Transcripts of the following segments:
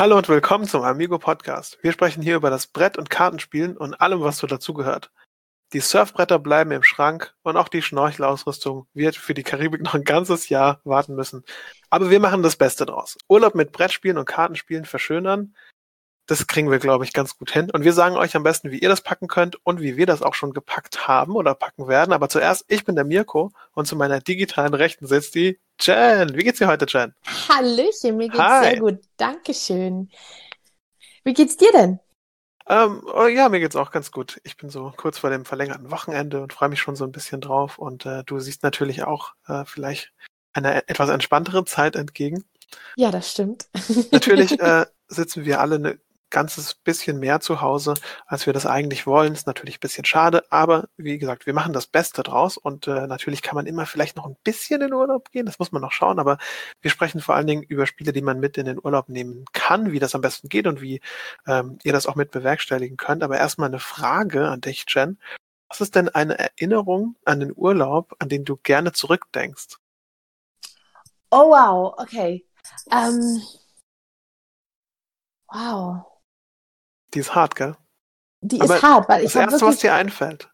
Hallo und willkommen zum Amigo Podcast. Wir sprechen hier über das Brett- und Kartenspielen und allem, was so dazugehört. Die Surfbretter bleiben im Schrank und auch die Schnorchelausrüstung wird für die Karibik noch ein ganzes Jahr warten müssen. Aber wir machen das Beste draus. Urlaub mit Brettspielen und Kartenspielen verschönern, das kriegen wir, glaube ich, ganz gut hin. Und wir sagen euch am besten, wie ihr das packen könnt und wie wir das auch schon gepackt haben oder packen werden. Aber zuerst, ich bin der Mirko und zu meiner digitalen Rechten sitzt die Jen. Wie geht's dir heute, Jen? Hallöchen, mir geht's Hi. sehr gut. Dankeschön. Wie geht's dir denn? Ähm, oh, ja, mir geht's auch ganz gut. Ich bin so kurz vor dem verlängerten Wochenende und freue mich schon so ein bisschen drauf. Und äh, du siehst natürlich auch äh, vielleicht einer etwas entspannteren Zeit entgegen. Ja, das stimmt. Natürlich äh, sitzen wir alle eine ganzes bisschen mehr zu Hause, als wir das eigentlich wollen. Ist natürlich ein bisschen schade, aber wie gesagt, wir machen das Beste draus und äh, natürlich kann man immer vielleicht noch ein bisschen in Urlaub gehen, das muss man noch schauen, aber wir sprechen vor allen Dingen über Spiele, die man mit in den Urlaub nehmen kann, wie das am besten geht und wie ähm, ihr das auch mit bewerkstelligen könnt. Aber erstmal eine Frage an dich, Jen. Was ist denn eine Erinnerung an den Urlaub, an den du gerne zurückdenkst? Oh wow, okay. Um, wow. Die ist hart, gell? Die Aber ist hart, weil ich. Das Erste, wirklich, was dir einfällt.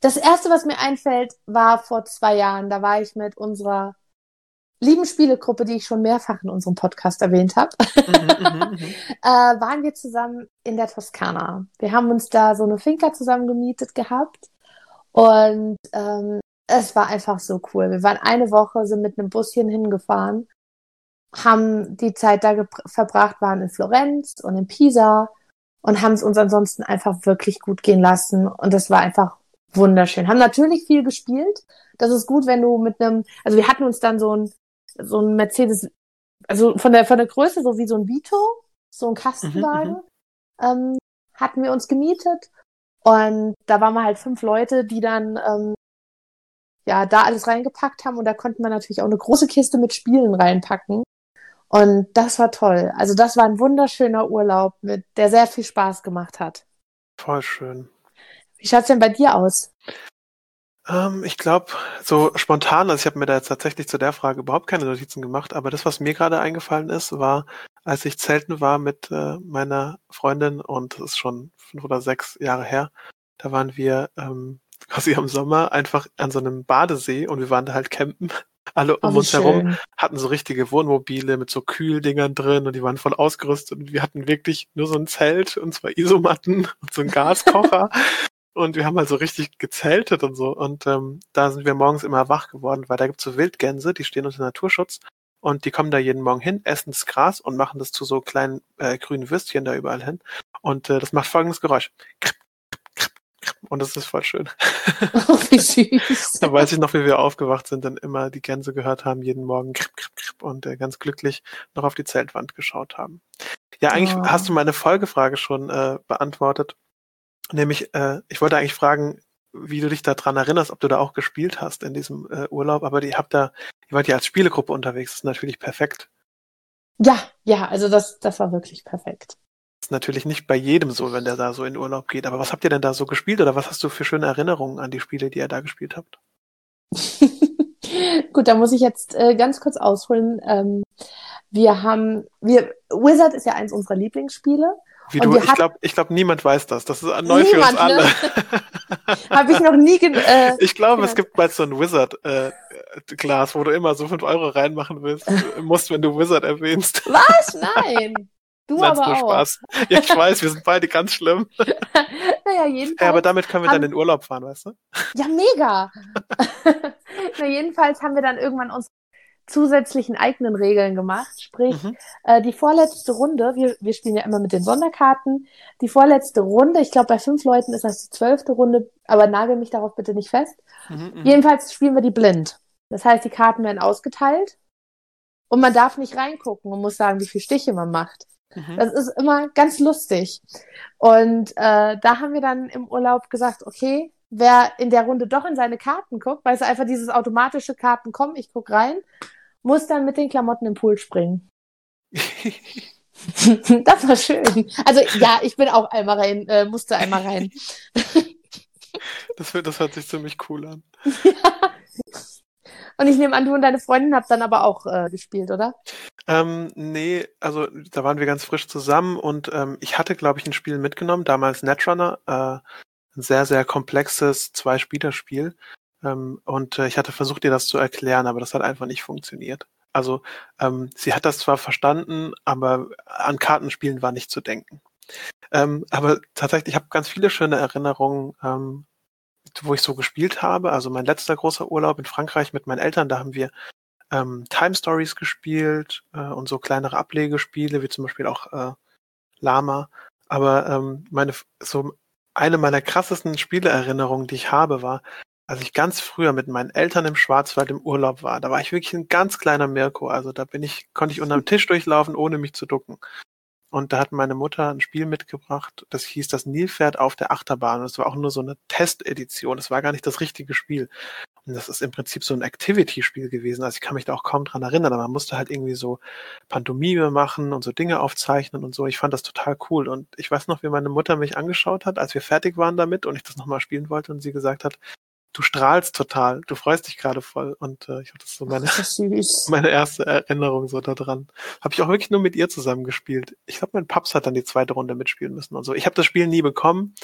Das Erste, was mir einfällt, war vor zwei Jahren. Da war ich mit unserer lieben Spielegruppe, die ich schon mehrfach in unserem Podcast erwähnt habe, mhm, mhm, mhm. äh, waren wir zusammen in der Toskana. Wir haben uns da so eine Finca zusammen gemietet gehabt und ähm, es war einfach so cool. Wir waren eine Woche, sind mit einem Buschen hingefahren, haben die Zeit da verbracht, waren in Florenz und in Pisa und haben es uns ansonsten einfach wirklich gut gehen lassen. Und das war einfach wunderschön. Haben natürlich viel gespielt. Das ist gut, wenn du mit einem, also wir hatten uns dann so ein, so ein Mercedes, also von der, von der Größe so wie so ein Vito, so ein Kastenwagen, mhm, mhm, ähm, hatten wir uns gemietet. Und da waren wir halt fünf Leute, die dann, ähm, ja, da alles reingepackt haben. Und da konnte man natürlich auch eine große Kiste mit Spielen reinpacken. Und das war toll. Also das war ein wunderschöner Urlaub, mit, der sehr viel Spaß gemacht hat. Voll schön. Wie schaut's denn bei dir aus? Ähm, ich glaube, so spontan, also ich habe mir da jetzt tatsächlich zu der Frage überhaupt keine Notizen gemacht, aber das, was mir gerade eingefallen ist, war, als ich zelten war mit äh, meiner Freundin und das ist schon fünf oder sechs Jahre her, da waren wir ähm, quasi am Sommer einfach an so einem Badesee und wir waren da halt campen alle um oh, uns schön. herum hatten so richtige Wohnmobile mit so Kühldingern drin und die waren voll ausgerüstet und wir hatten wirklich nur so ein Zelt und zwei Isomatten und so ein Gaskocher und wir haben halt so richtig gezeltet und so und ähm, da sind wir morgens immer wach geworden, weil da gibt's so Wildgänse, die stehen unter Naturschutz und die kommen da jeden Morgen hin, essen das Gras und machen das zu so kleinen äh, grünen Würstchen da überall hin und äh, das macht folgendes Geräusch. Kripp, und das ist voll schön. Oh, wie süß. da weiß ich noch, wie wir aufgewacht sind, dann immer die Gänse gehört haben, jeden Morgen kripp, kripp, kripp und äh, ganz glücklich noch auf die Zeltwand geschaut haben. Ja, eigentlich oh. hast du meine Folgefrage schon äh, beantwortet. Nämlich, äh, ich wollte eigentlich fragen, wie du dich daran erinnerst, ob du da auch gespielt hast in diesem äh, Urlaub, aber ihr habt da, ihr wart ja als Spielegruppe unterwegs, das ist natürlich perfekt. Ja, ja, also das, das war wirklich perfekt ist natürlich nicht bei jedem so, wenn der da so in Urlaub geht. Aber was habt ihr denn da so gespielt oder was hast du für schöne Erinnerungen an die Spiele, die ihr da gespielt habt? Gut, da muss ich jetzt äh, ganz kurz ausholen. Ähm, wir haben, wir, Wizard ist ja eins unserer Lieblingsspiele. Wie du, ich glaube, ich glaub, niemand weiß das. Das ist neu niemand, für uns alle. Ne? Habe ich noch nie. Äh, ich glaube, es gibt bald so ein Wizard-Glas, äh, wo du immer so fünf Euro reinmachen willst, musst, wenn du Wizard erwähnst. Was? Nein. Du aber nur auch. Spaß. Ja, ich weiß, wir sind beide ganz schlimm. naja, jedenfalls. Ja, aber damit können wir dann in Urlaub fahren, weißt du? Ja, mega. Na, jedenfalls haben wir dann irgendwann uns zusätzlichen eigenen Regeln gemacht. Sprich, mhm. äh, die vorletzte Runde, wir, wir spielen ja immer mit den Sonderkarten, die vorletzte Runde, ich glaube bei fünf Leuten ist das die zwölfte Runde, aber nagel mich darauf bitte nicht fest. Mhm, mhm. Jedenfalls spielen wir die blind. Das heißt, die Karten werden ausgeteilt und man darf nicht reingucken und muss sagen, wie viele Stiche man macht. Mhm. Das ist immer ganz lustig. Und äh, da haben wir dann im Urlaub gesagt, okay, wer in der Runde doch in seine Karten guckt, weil es einfach dieses automatische Karten kommen, ich guck rein, muss dann mit den Klamotten im Pool springen. das war schön. Also ja, ich bin auch einmal rein, äh, musste einmal rein. das, das hört sich ziemlich cool an. ja. Und ich nehme an, du und deine Freundin habt dann aber auch äh, gespielt, oder? Ähm, nee, also da waren wir ganz frisch zusammen und ähm, ich hatte, glaube ich, ein Spiel mitgenommen, damals Netrunner, äh, ein sehr, sehr komplexes Zwei-Spieler-Spiel. Ähm, und äh, ich hatte versucht, ihr das zu erklären, aber das hat einfach nicht funktioniert. Also ähm, sie hat das zwar verstanden, aber an Kartenspielen war nicht zu denken. Ähm, aber tatsächlich, ich habe ganz viele schöne Erinnerungen, ähm, wo ich so gespielt habe. Also mein letzter großer Urlaub in Frankreich mit meinen Eltern, da haben wir ähm, Time Stories gespielt äh, und so kleinere Ablegespiele, wie zum Beispiel auch äh, Lama. Aber ähm, meine so eine meiner krassesten Spieleerinnerungen, die ich habe, war, als ich ganz früher mit meinen Eltern im Schwarzwald im Urlaub war, da war ich wirklich ein ganz kleiner Mirko. Also da bin ich, konnte ich unterm Tisch durchlaufen, ohne mich zu ducken. Und da hat meine Mutter ein Spiel mitgebracht, das hieß das Nilpferd auf der Achterbahn. Und es war auch nur so eine Testedition. Es war gar nicht das richtige Spiel. Und das ist im Prinzip so ein Activity-Spiel gewesen. Also ich kann mich da auch kaum dran erinnern, aber man musste halt irgendwie so Pantomime machen und so Dinge aufzeichnen und so. Ich fand das total cool. Und ich weiß noch, wie meine Mutter mich angeschaut hat, als wir fertig waren damit und ich das nochmal spielen wollte und sie gesagt hat, du strahlst total, du freust dich gerade voll. Und äh, ich habe das so meine, das meine erste Erinnerung so daran. Habe ich auch wirklich nur mit ihr zusammen gespielt. Ich glaube, mein Paps hat dann die zweite Runde mitspielen müssen und so. Ich habe das Spiel nie bekommen.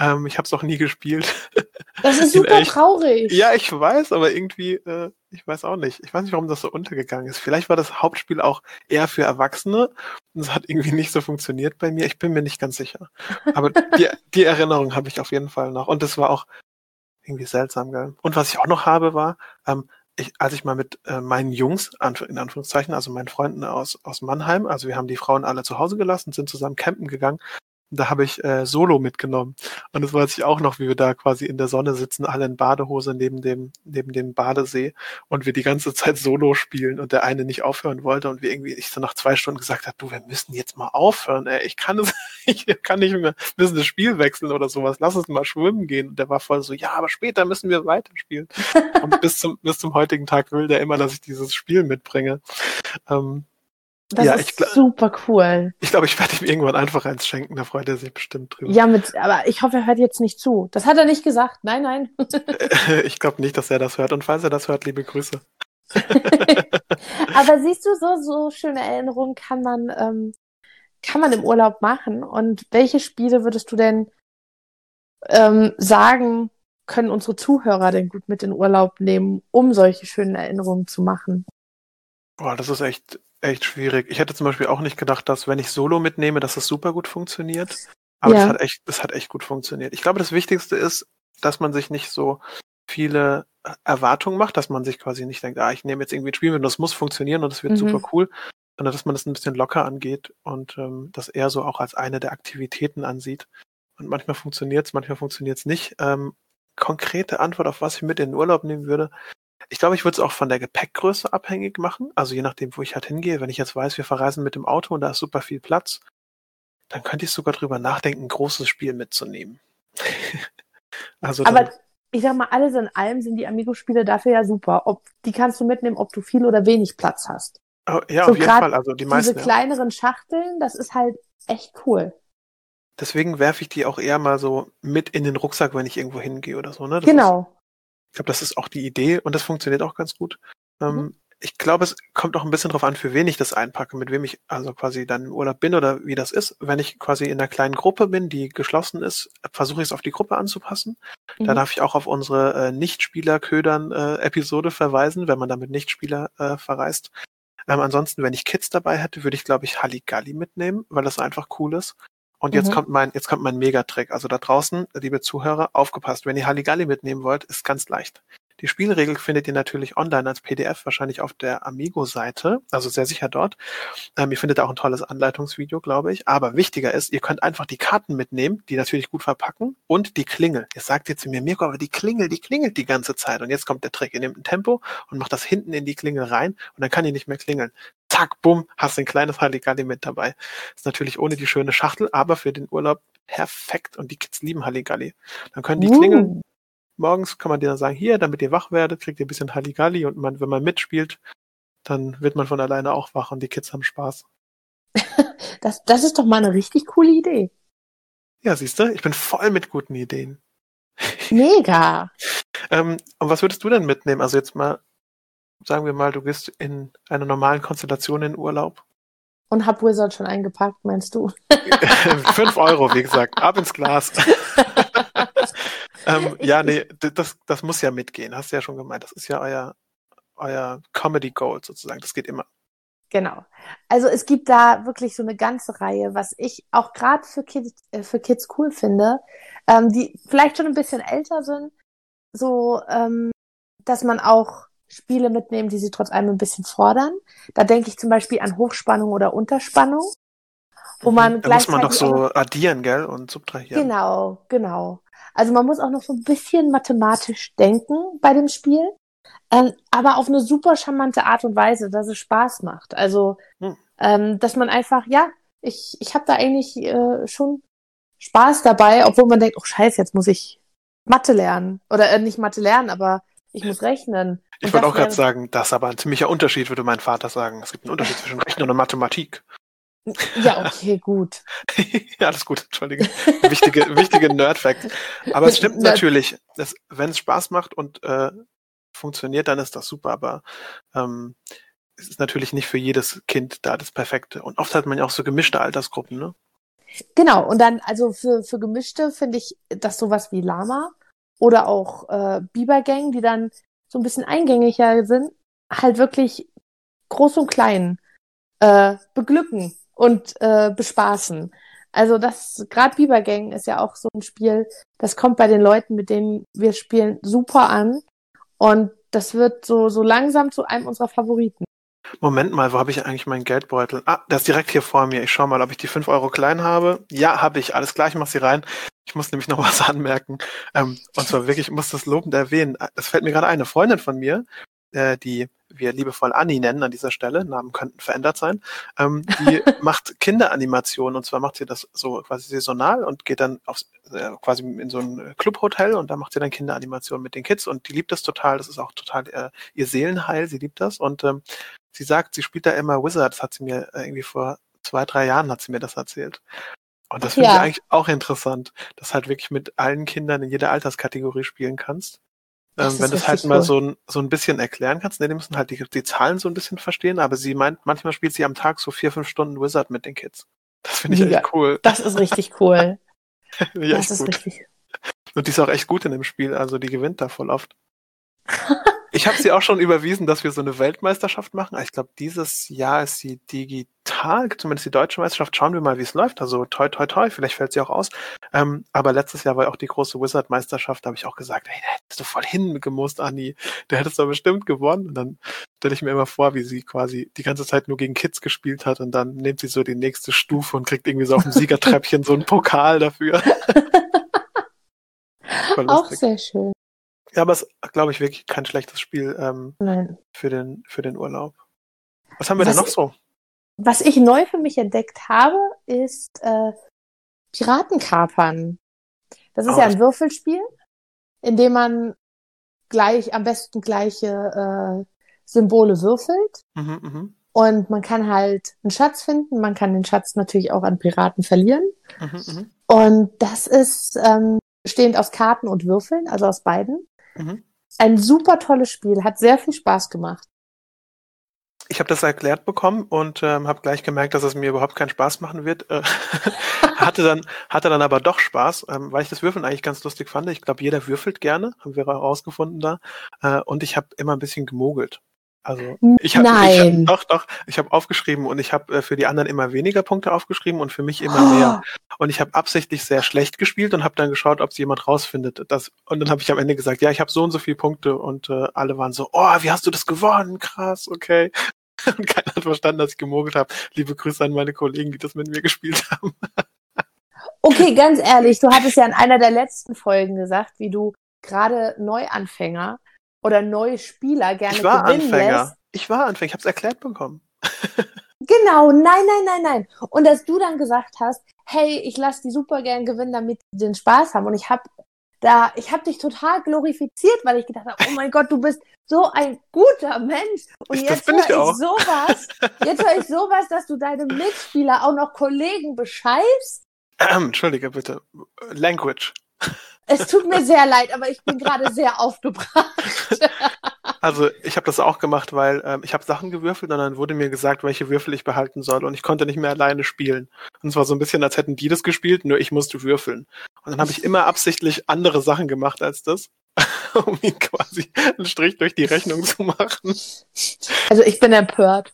Ähm, ich habe es auch nie gespielt. Das ist super echt. traurig. Ja, ich weiß, aber irgendwie, äh, ich weiß auch nicht. Ich weiß nicht, warum das so untergegangen ist. Vielleicht war das Hauptspiel auch eher für Erwachsene und es hat irgendwie nicht so funktioniert bei mir. Ich bin mir nicht ganz sicher. Aber die, die Erinnerung habe ich auf jeden Fall noch. Und es war auch irgendwie seltsam, gell? Und was ich auch noch habe, war, ähm, ich, als ich mal mit äh, meinen Jungs, in Anführungszeichen, also meinen Freunden aus, aus Mannheim, also wir haben die Frauen alle zu Hause gelassen, sind zusammen campen gegangen da habe ich äh, Solo mitgenommen. Und das weiß ich auch noch, wie wir da quasi in der Sonne sitzen, alle in Badehose neben dem, neben dem Badesee und wir die ganze Zeit Solo spielen und der eine nicht aufhören wollte und wir irgendwie, ich so nach zwei Stunden gesagt habe, du, wir müssen jetzt mal aufhören, ey, ich kann es, ich kann nicht mehr, müssen das Spiel wechseln oder sowas, lass uns mal schwimmen gehen. Und der war voll so, ja, aber später müssen wir weiterspielen. und bis zum, bis zum heutigen Tag will der immer, dass ich dieses Spiel mitbringe. Ähm, das ja, ist super cool. Ich glaube, ich werde ihm irgendwann einfach eins schenken, da freut er sich bestimmt drüber. Ja, mit, aber ich hoffe, er hört jetzt nicht zu. Das hat er nicht gesagt. Nein, nein. ich glaube nicht, dass er das hört. Und falls er das hört, liebe Grüße. aber siehst du, so, so schöne Erinnerungen kann man, ähm, kann man im Urlaub machen. Und welche Spiele würdest du denn ähm, sagen, können unsere Zuhörer denn gut mit in Urlaub nehmen, um solche schönen Erinnerungen zu machen? Boah, das ist echt echt schwierig. Ich hätte zum Beispiel auch nicht gedacht, dass wenn ich Solo mitnehme, dass es super gut funktioniert. Aber ja. es hat echt, es hat echt gut funktioniert. Ich glaube, das Wichtigste ist, dass man sich nicht so viele äh, Erwartungen macht, dass man sich quasi nicht denkt, ah, ich nehme jetzt irgendwie ein Spiel mit und das muss funktionieren und es wird mhm. super cool, sondern dass man das ein bisschen locker angeht und ähm, das eher so auch als eine der Aktivitäten ansieht. Und manchmal funktioniert es, manchmal funktioniert es nicht. Ähm, konkrete Antwort, auf was ich mit in den Urlaub nehmen würde, ich glaube, ich würde es auch von der Gepäckgröße abhängig machen. Also je nachdem, wo ich halt hingehe. Wenn ich jetzt weiß, wir verreisen mit dem Auto und da ist super viel Platz, dann könnte ich sogar drüber nachdenken, ein großes Spiel mitzunehmen. also Aber ich sag mal, alles in allem sind die Amigo-Spiele dafür ja super. Ob, die kannst du mitnehmen, ob du viel oder wenig Platz hast. Oh, ja, so auf jeden Fall. Also die meisten. Diese kleineren Schachteln, das ist halt echt cool. Deswegen werfe ich die auch eher mal so mit in den Rucksack, wenn ich irgendwo hingehe oder so. Ne? Das genau. Ich glaube, das ist auch die Idee und das funktioniert auch ganz gut. Ähm, mhm. Ich glaube, es kommt auch ein bisschen drauf an, für wen ich das einpacke, mit wem ich also quasi dann im Urlaub bin oder wie das ist. Wenn ich quasi in einer kleinen Gruppe bin, die geschlossen ist, versuche ich es auf die Gruppe anzupassen. Mhm. Da darf ich auch auf unsere äh, Nichtspieler-Ködern-Episode äh, verweisen, wenn man damit Nichtspieler äh, verreist. Ähm, ansonsten, wenn ich Kids dabei hätte, würde ich, glaube ich, Halligalli mitnehmen, weil das einfach cool ist. Und jetzt mhm. kommt mein, jetzt kommt mein Megatrick. Also da draußen, liebe Zuhörer, aufgepasst. Wenn ihr Halligalli mitnehmen wollt, ist ganz leicht. Die Spielregel findet ihr natürlich online als PDF, wahrscheinlich auf der Amigo-Seite, also sehr sicher dort. Ähm, ihr findet auch ein tolles Anleitungsvideo, glaube ich. Aber wichtiger ist, ihr könnt einfach die Karten mitnehmen, die natürlich gut verpacken und die Klingel. Ihr sagt jetzt zu mir, Mirko, aber die Klingel, die klingelt die ganze Zeit. Und jetzt kommt der Trick. Ihr nehmt ein Tempo und macht das hinten in die Klingel rein und dann kann die nicht mehr klingeln. Zack, bumm, hast ein kleines Halligalli mit dabei. Ist natürlich ohne die schöne Schachtel, aber für den Urlaub perfekt. Und die Kids lieben Halligalli. Dann können die uh. klingeln morgens kann man dir dann sagen, hier, damit ihr wach werdet, kriegt ihr ein bisschen Halligalli und man, wenn man mitspielt, dann wird man von alleine auch wach und die Kids haben Spaß. das, das ist doch mal eine richtig coole Idee. Ja, siehst du, ich bin voll mit guten Ideen. Mega. ähm, und was würdest du denn mitnehmen? Also jetzt mal sagen wir mal, du gehst in einer normalen Konstellation in Urlaub. Und hab Wizard schon eingepackt, meinst du? Fünf Euro, wie gesagt, ab ins Glas. ähm, ja, nee, das, das muss ja mitgehen, hast du ja schon gemeint. Das ist ja euer, euer Comedy Gold sozusagen. Das geht immer. Genau. Also es gibt da wirklich so eine ganze Reihe, was ich auch gerade für Kids, äh, für Kids cool finde, ähm, die vielleicht schon ein bisschen älter sind, so, ähm, dass man auch Spiele mitnehmen, die sie trotz allem ein bisschen fordern. Da denke ich zum Beispiel an Hochspannung oder Unterspannung, wo mhm. man da muss man doch so addieren, gell, und subtrahieren. Genau, genau. Also man muss auch noch so ein bisschen mathematisch denken bei dem Spiel, ähm, aber auf eine super charmante Art und Weise, dass es Spaß macht. Also, hm. ähm, dass man einfach, ja, ich, ich habe da eigentlich äh, schon Spaß dabei, obwohl man denkt, oh scheiße, jetzt muss ich Mathe lernen. Oder äh, nicht Mathe lernen, aber ich muss rechnen. Ich wollte auch gerade sagen, das ist aber ein ziemlicher Unterschied, würde mein Vater sagen. Es gibt einen Unterschied zwischen Rechnen und Mathematik. Ja, okay, gut. ja, alles gut, entschuldige. Wichtige, wichtige Nerd-Fact. Aber es stimmt natürlich, wenn es Spaß macht und äh, funktioniert, dann ist das super, aber ähm, es ist natürlich nicht für jedes Kind da das Perfekte. Und oft hat man ja auch so gemischte Altersgruppen, ne? Genau, und dann, also für, für gemischte finde ich das sowas wie Lama oder auch äh, Bibergang, die dann so ein bisschen eingängiger sind, halt wirklich groß und klein äh, beglücken und äh, bespaßen. Also das, gerade Bibergang ist ja auch so ein Spiel, das kommt bei den Leuten, mit denen wir spielen, super an. Und das wird so, so langsam zu einem unserer Favoriten. Moment mal, wo habe ich eigentlich meinen Geldbeutel? Ah, der ist direkt hier vor mir. Ich schau mal, ob ich die 5 Euro klein habe. Ja, habe ich. Alles gleich, mach sie rein. Ich muss nämlich noch was anmerken. Ähm, und zwar wirklich, ich muss das lobend erwähnen. Das fällt mir gerade eine Freundin von mir, äh, die wir liebevoll Anni nennen an dieser Stelle, Namen könnten verändert sein, ähm, die macht Kinderanimationen und zwar macht sie das so quasi saisonal und geht dann aufs, äh, quasi in so ein Clubhotel und da macht sie dann Kinderanimationen mit den Kids und die liebt das total, das ist auch total äh, ihr Seelenheil, sie liebt das und ähm, sie sagt, sie spielt da immer Wizard, das hat sie mir äh, irgendwie vor zwei, drei Jahren hat sie mir das erzählt. Und das finde ja. ich eigentlich auch interessant, dass halt wirklich mit allen Kindern in jeder Alterskategorie spielen kannst. Ähm, wenn du es halt cool. mal so ein, so ein bisschen erklären kannst, ne, die müssen halt die, die Zahlen so ein bisschen verstehen, aber sie meint, manchmal spielt sie am Tag so vier, fünf Stunden Wizard mit den Kids. Das finde ich ja, echt cool. Das ist richtig cool. ja, das ist gut. richtig. Und die ist auch echt gut in dem Spiel, also die gewinnt da voll oft. Ich habe sie auch schon überwiesen, dass wir so eine Weltmeisterschaft machen. Ich glaube, dieses Jahr ist sie digital, zumindest die deutsche Meisterschaft. Schauen wir mal, wie es läuft. Also toi, toi, toi, vielleicht fällt sie auch aus. Ähm, aber letztes Jahr war auch die große Wizard-Meisterschaft. Da habe ich auch gesagt, hey, da hättest du voll hingemusst, Anni. Der hättest du bestimmt gewonnen. Und dann stelle ich mir immer vor, wie sie quasi die ganze Zeit nur gegen Kids gespielt hat und dann nimmt sie so die nächste Stufe und kriegt irgendwie so auf dem Siegertreppchen so einen Pokal dafür. auch sehr schön. Ja, aber es ist, glaube ich, wirklich kein schlechtes Spiel ähm, Nein. Für, den, für den Urlaub. Was haben wir was denn noch so? Was ich neu für mich entdeckt habe, ist äh, Piratenkapern. Das ist oh, ja ein Würfelspiel, in dem man gleich, am besten gleiche äh, Symbole würfelt. Mhm, mh. Und man kann halt einen Schatz finden, man kann den Schatz natürlich auch an Piraten verlieren. Mhm, mh. Und das ist ähm, stehend aus Karten und Würfeln, also aus beiden. Mhm. Ein super tolles Spiel, hat sehr viel Spaß gemacht. Ich habe das erklärt bekommen und ähm, habe gleich gemerkt, dass es mir überhaupt keinen Spaß machen wird. Hatte dann hatte dann aber doch Spaß, ähm, weil ich das Würfeln eigentlich ganz lustig fand. Ich glaube, jeder würfelt gerne, haben wir herausgefunden da. Äh, und ich habe immer ein bisschen gemogelt. Also ich habe hab, doch doch, ich habe aufgeschrieben und ich habe äh, für die anderen immer weniger Punkte aufgeschrieben und für mich immer oh. mehr. Und ich habe absichtlich sehr schlecht gespielt und habe dann geschaut, ob es jemand rausfindet. Das, und dann habe ich am Ende gesagt, ja, ich habe so und so viele Punkte und äh, alle waren so, oh, wie hast du das gewonnen? Krass, okay. Und keiner hat verstanden, dass ich gemogelt habe. Liebe Grüße an meine Kollegen, die das mit mir gespielt haben. Okay, ganz ehrlich, du hattest ja in einer der letzten Folgen gesagt, wie du gerade Neuanfänger oder neue Spieler gerne ich war gewinnen Anfänger. lässt. Ich war Anfänger, ich habe es erklärt bekommen. genau, nein, nein, nein, nein. Und dass du dann gesagt hast, hey, ich lasse die super gern gewinnen, damit die den Spaß haben. Und ich habe da, ich habe dich total glorifiziert, weil ich gedacht habe, oh mein Gott, du bist so ein guter Mensch. Und ich, jetzt höre ich, ich sowas, jetzt höre ich sowas, dass du deine Mitspieler auch noch Kollegen bescheißt. Entschuldige bitte. Language. Es tut mir sehr leid, aber ich bin gerade sehr aufgebracht. Also ich habe das auch gemacht, weil ähm, ich habe Sachen gewürfelt und dann wurde mir gesagt, welche Würfel ich behalten soll und ich konnte nicht mehr alleine spielen. Und es war so ein bisschen, als hätten die das gespielt, nur ich musste würfeln. Und dann habe ich immer absichtlich andere Sachen gemacht als das, um ihn quasi einen Strich durch die Rechnung zu machen. Also ich bin empört.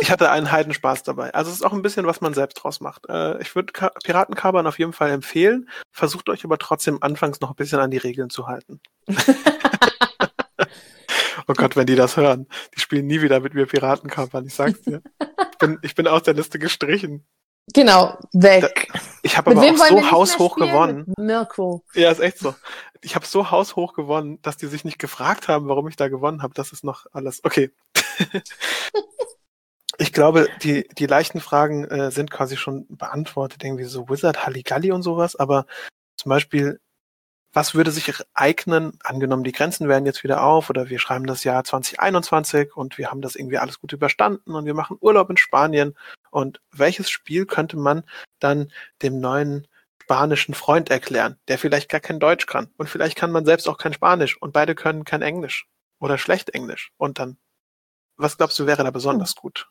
Ich hatte einen Heidenspaß dabei. Also es ist auch ein bisschen, was man selbst draus macht. Äh, ich würde Piratenkabern auf jeden Fall empfehlen. Versucht euch aber trotzdem anfangs noch ein bisschen an die Regeln zu halten. oh Gott, wenn die das hören. Die spielen nie wieder mit mir Piratenkabern, ich sag's dir. Ich bin, ich bin aus der Liste gestrichen. Genau, weg. Da, ich habe aber auch so haushoch gewonnen. Mirko. Ja, ist echt so. Ich habe so haushoch gewonnen, dass die sich nicht gefragt haben, warum ich da gewonnen habe. Das ist noch alles. Okay. ich glaube, die, die leichten Fragen äh, sind quasi schon beantwortet, irgendwie so Wizard, Halligalli und sowas, aber zum Beispiel, was würde sich eignen, angenommen, die Grenzen werden jetzt wieder auf oder wir schreiben das Jahr 2021 und wir haben das irgendwie alles gut überstanden und wir machen Urlaub in Spanien. Und welches Spiel könnte man dann dem neuen spanischen Freund erklären, der vielleicht gar kein Deutsch kann? Und vielleicht kann man selbst auch kein Spanisch und beide können kein Englisch oder schlecht Englisch. Und dann was glaubst du, wäre da besonders gut?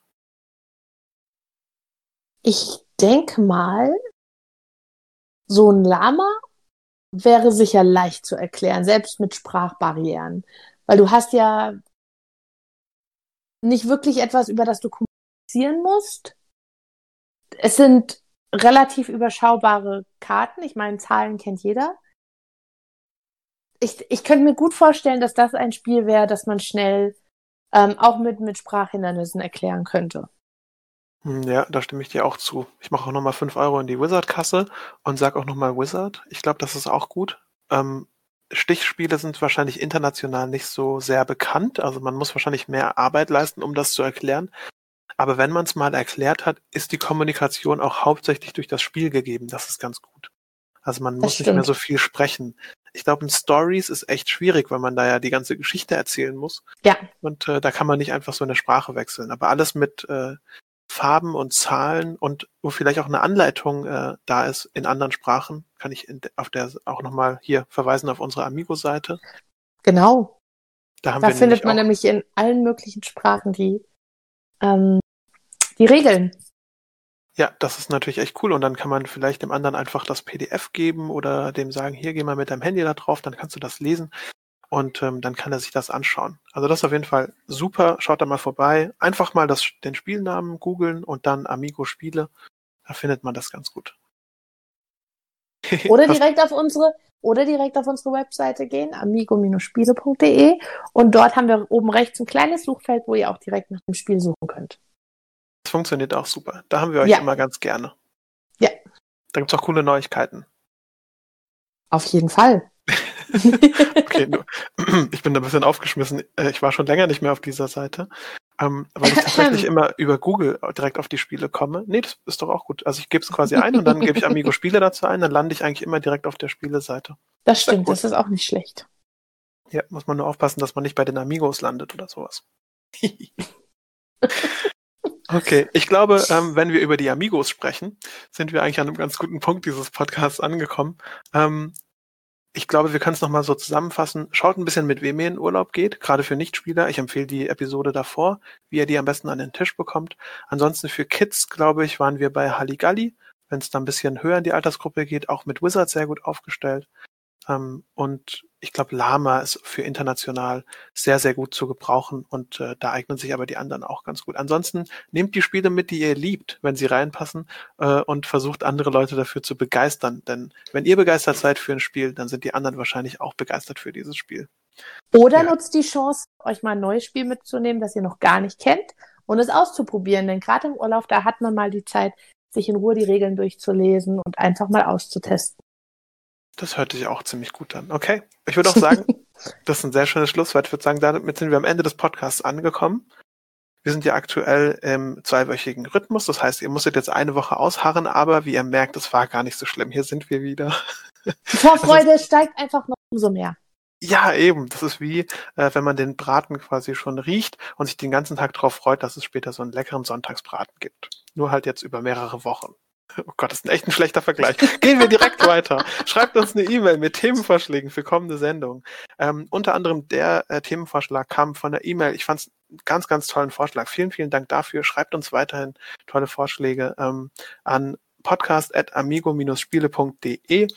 Ich denke mal, so ein Lama wäre sicher leicht zu erklären, selbst mit Sprachbarrieren. Weil du hast ja nicht wirklich etwas, über das du kommunizieren musst. Es sind relativ überschaubare Karten. Ich meine, Zahlen kennt jeder. Ich, ich könnte mir gut vorstellen, dass das ein Spiel wäre, das man schnell ähm, auch mit, mit Sprachhindernissen erklären könnte. Hm, ja, da stimme ich dir auch zu. Ich mache auch nochmal 5 Euro in die Wizard-Kasse und sage auch nochmal Wizard. Ich glaube, das ist auch gut. Ähm, Stichspiele sind wahrscheinlich international nicht so sehr bekannt. Also man muss wahrscheinlich mehr Arbeit leisten, um das zu erklären. Aber wenn man es mal erklärt hat, ist die Kommunikation auch hauptsächlich durch das Spiel gegeben. Das ist ganz gut. Also man das muss stimmt. nicht mehr so viel sprechen. Ich glaube, in Stories ist echt schwierig, weil man da ja die ganze Geschichte erzählen muss. Ja. Und äh, da kann man nicht einfach so eine Sprache wechseln. Aber alles mit äh, Farben und Zahlen und wo vielleicht auch eine Anleitung äh, da ist in anderen Sprachen, kann ich in, auf der auch nochmal hier verweisen auf unsere Amigo-Seite. Genau. Da, haben da findet man nämlich in allen möglichen Sprachen die, ähm, die Regeln. Ja, das ist natürlich echt cool. Und dann kann man vielleicht dem anderen einfach das PDF geben oder dem sagen, hier geh mal mit deinem Handy da drauf, dann kannst du das lesen und ähm, dann kann er sich das anschauen. Also das ist auf jeden Fall super. Schaut da mal vorbei. Einfach mal das, den Spielnamen googeln und dann Amigo Spiele. Da findet man das ganz gut. Oder direkt auf unsere oder direkt auf unsere Webseite gehen, amigo-spiele.de und dort haben wir oben rechts ein kleines Suchfeld, wo ihr auch direkt nach dem Spiel suchen könnt. Das funktioniert auch super. Da haben wir euch ja. immer ganz gerne. Ja. Da gibt's auch coole Neuigkeiten. Auf jeden Fall. okay, nur, ich bin da ein bisschen aufgeschmissen. Äh, ich war schon länger nicht mehr auf dieser Seite, ähm, weil ich tatsächlich immer über Google direkt auf die Spiele komme. Nee, das ist doch auch gut. Also ich gebe es quasi ein und dann gebe ich Amigo Spiele dazu ein, dann lande ich eigentlich immer direkt auf der Spieleseite. Das stimmt, das ist auch nicht schlecht. Ja, muss man nur aufpassen, dass man nicht bei den Amigos landet oder sowas. Okay, ich glaube, ähm, wenn wir über die Amigos sprechen, sind wir eigentlich an einem ganz guten Punkt dieses Podcasts angekommen. Ähm, ich glaube, wir können es nochmal so zusammenfassen. Schaut ein bisschen, mit wem ihr in Urlaub geht, gerade für Nichtspieler. Ich empfehle die Episode davor, wie ihr die am besten an den Tisch bekommt. Ansonsten für Kids, glaube ich, waren wir bei Halligalli. Wenn es da ein bisschen höher in die Altersgruppe geht, auch mit Wizards sehr gut aufgestellt. Ähm, und ich glaube, Lama ist für international sehr, sehr gut zu gebrauchen und äh, da eignen sich aber die anderen auch ganz gut. Ansonsten nehmt die Spiele mit, die ihr liebt, wenn sie reinpassen äh, und versucht andere Leute dafür zu begeistern. Denn wenn ihr begeistert seid für ein Spiel, dann sind die anderen wahrscheinlich auch begeistert für dieses Spiel. Oder ja. nutzt die Chance, euch mal ein neues Spiel mitzunehmen, das ihr noch gar nicht kennt und es auszuprobieren. Denn gerade im Urlaub, da hat man mal die Zeit, sich in Ruhe die Regeln durchzulesen und einfach mal auszutesten. Das hört sich auch ziemlich gut an. Okay. Ich würde auch sagen, das ist ein sehr schönes Schlusswort. Ich würde sagen, damit sind wir am Ende des Podcasts angekommen. Wir sind ja aktuell im zweiwöchigen Rhythmus. Das heißt, ihr musstet jetzt eine Woche ausharren, aber wie ihr merkt, es war gar nicht so schlimm. Hier sind wir wieder. Die Vorfreude ist, steigt einfach noch umso mehr. Ja, eben. Das ist wie, äh, wenn man den Braten quasi schon riecht und sich den ganzen Tag darauf freut, dass es später so einen leckeren Sonntagsbraten gibt. Nur halt jetzt über mehrere Wochen. Oh Gott, das ist ein echt ein schlechter Vergleich. Gehen wir direkt weiter. Schreibt uns eine E-Mail mit Themenvorschlägen für kommende Sendungen. Ähm, unter anderem der äh, Themenvorschlag kam von der E-Mail. Ich fand es einen ganz, ganz tollen Vorschlag. Vielen, vielen Dank dafür. Schreibt uns weiterhin tolle Vorschläge ähm, an podcast.amigo-spiele.de.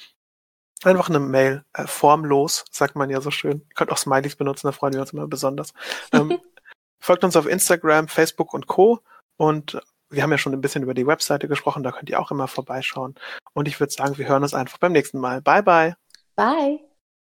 Einfach eine Mail, äh, formlos, sagt man ja so schön. Ihr könnt auch Smileys benutzen, da freuen wir uns immer besonders. Ähm, folgt uns auf Instagram, Facebook und Co. Und wir haben ja schon ein bisschen über die Webseite gesprochen, da könnt ihr auch immer vorbeischauen. Und ich würde sagen, wir hören uns einfach beim nächsten Mal. Bye, bye. Bye.